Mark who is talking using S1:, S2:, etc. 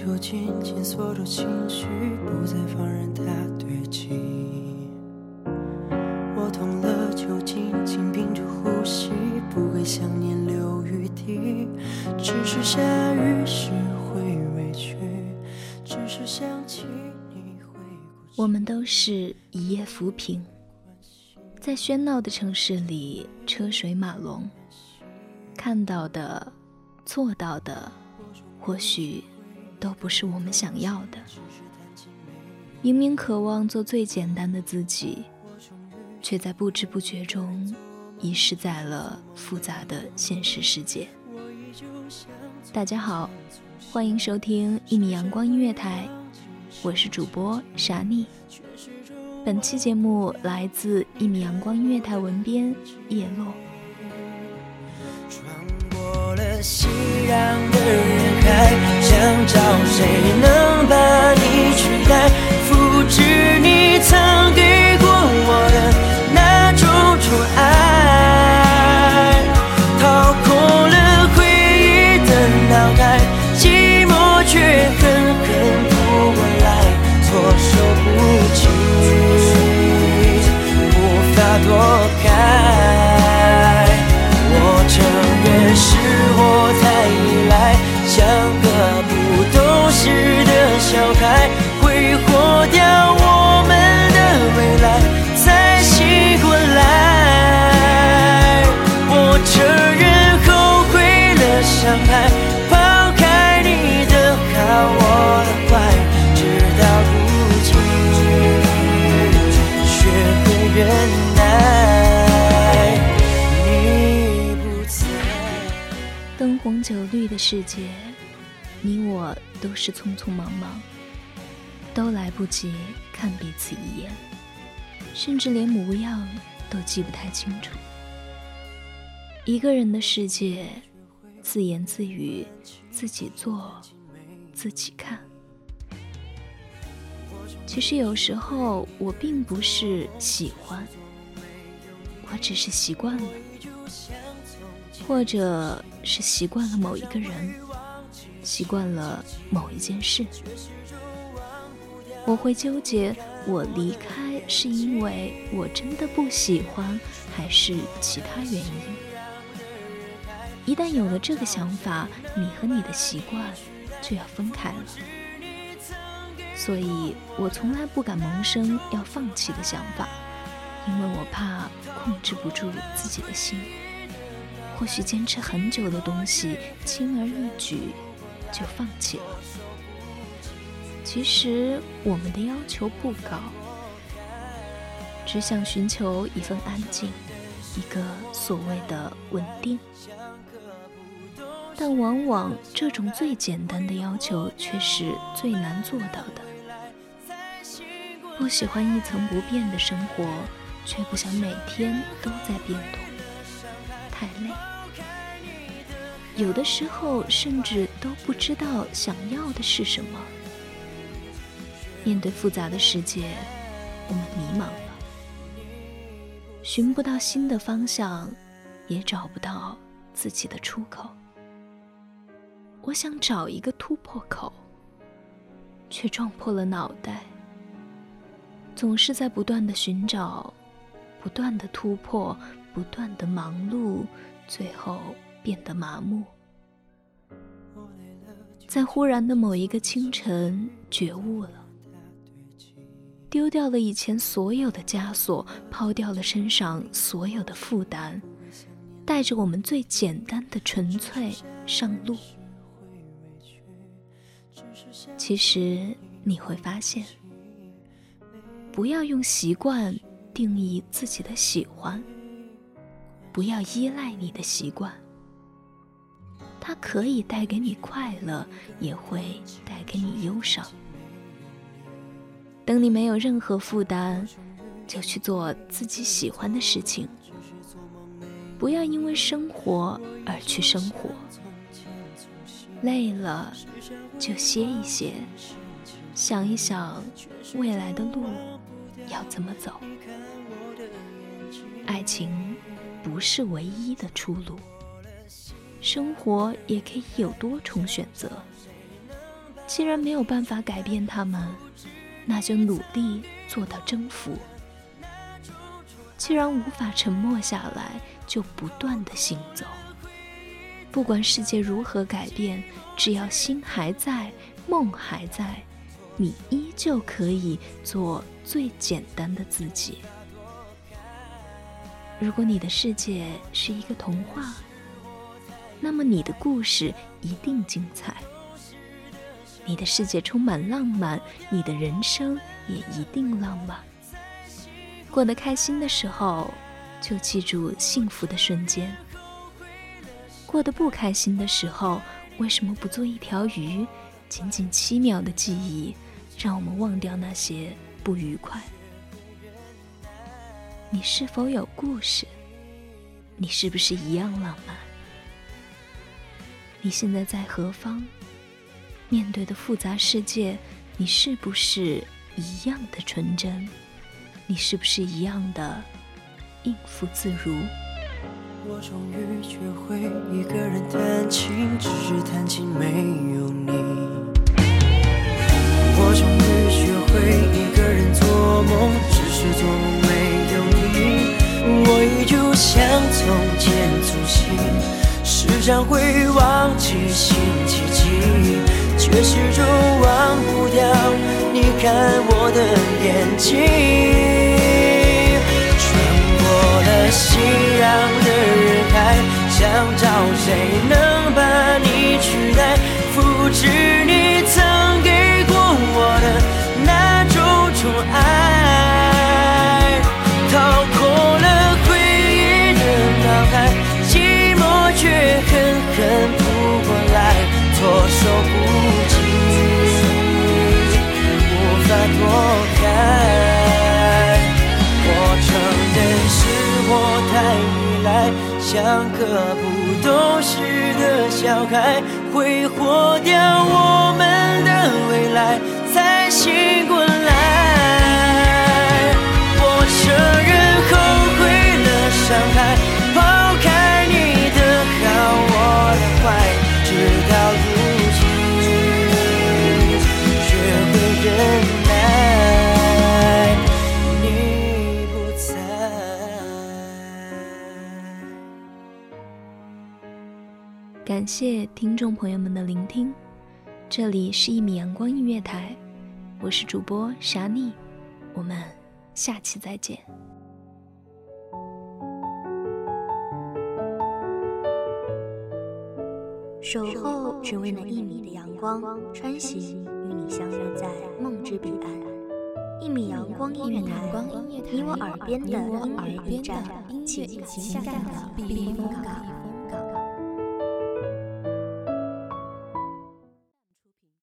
S1: 就紧紧锁住情绪不再放任它堆积，我痛了就紧紧屏住呼吸，不给想念留余地。只是下雨时会委屈，只是想起你会
S2: 我们都是一叶浮萍，在喧闹的城市里车水马龙，看到的、做到的，或许。都不是我们想要的。明明渴望做最简单的自己，却在不知不觉中遗失在了复杂的现实世界。大家好，欢迎收听一米阳光音乐台，我是主播傻妮。本期节目来自一米阳光音乐台文编叶落。
S1: 熙攘的人海，想找谁能把你取代，复制你曾给过我的那种宠爱，掏空了回忆的脑袋，寂寞却狠狠扑过来，措手不及，无法躲开，
S2: 酒绿的世界。你我都是匆匆忙忙，都来不及看彼此一眼，甚至连模样都记不太清楚。一个人的世界，自言自语，自己做，自己看。其实有时候我并不是喜欢，我只是习惯了，或者是习惯了某一个人。习惯了某一件事，我会纠结：我离开是因为我真的不喜欢，还是其他原因？一旦有了这个想法，你和你的习惯就要分开了。所以我从来不敢萌生要放弃的想法，因为我怕控制不住自己的心。或许坚持很久的东西，轻而易举。就放弃了。其实我们的要求不高，只想寻求一份安静，一个所谓的稳定。但往往这种最简单的要求，却是最难做到的。不喜欢一成不变的生活，却不想每天都在变动，太累。有的时候，甚至都不知道想要的是什么。面对复杂的世界，我们迷茫了，寻不到新的方向，也找不到自己的出口。我想找一个突破口，却撞破了脑袋。总是在不断的寻找，不断的突破，不断的忙碌，最后。变得麻木，在忽然的某一个清晨觉悟了，丢掉了以前所有的枷锁，抛掉了身上所有的负担，带着我们最简单的纯粹上路。其实你会发现，不要用习惯定义自己的喜欢，不要依赖你的习惯。它可以带给你快乐，也会带给你忧伤。等你没有任何负担，就去做自己喜欢的事情。不要因为生活而去生活。累了就歇一歇，想一想未来的路要怎么走。爱情不是唯一的出路。生活也可以有多重选择。既然没有办法改变他们，那就努力做到征服。既然无法沉默下来，就不断的行走。不管世界如何改变，只要心还在，梦还在，你依旧可以做最简单的自己。如果你的世界是一个童话。那么你的故事一定精彩，你的世界充满浪漫，你的人生也一定浪漫。过得开心的时候，就记住幸福的瞬间；过得不开心的时候，为什么不做一条鱼？仅仅七秒的记忆，让我们忘掉那些不愉快。你是否有故事？你是不是一样浪漫？你现在在何方？面对的复杂世界，你是不是一样的纯真？你是不是一样的应付自如？
S1: 我终于学会一个人弹琴，只是弹琴没有你。我终于学会一个人做梦，只是做梦没有你。我依旧像从前粗心。时常会忘记星期几，却始终忘不掉你看我的眼睛。像个不懂事的小孩，挥霍掉我们的未来，才醒过来。我承认后悔了，伤害。
S2: 感谢听众朋友们的聆听，这里是一米阳光音乐台，我是主播傻妮，我们下期再见。
S3: 守候只为那一米的阳光，穿行与你相约在梦之彼岸。一米阳光音乐台，你我耳边的音乐驿站，情感的避风港。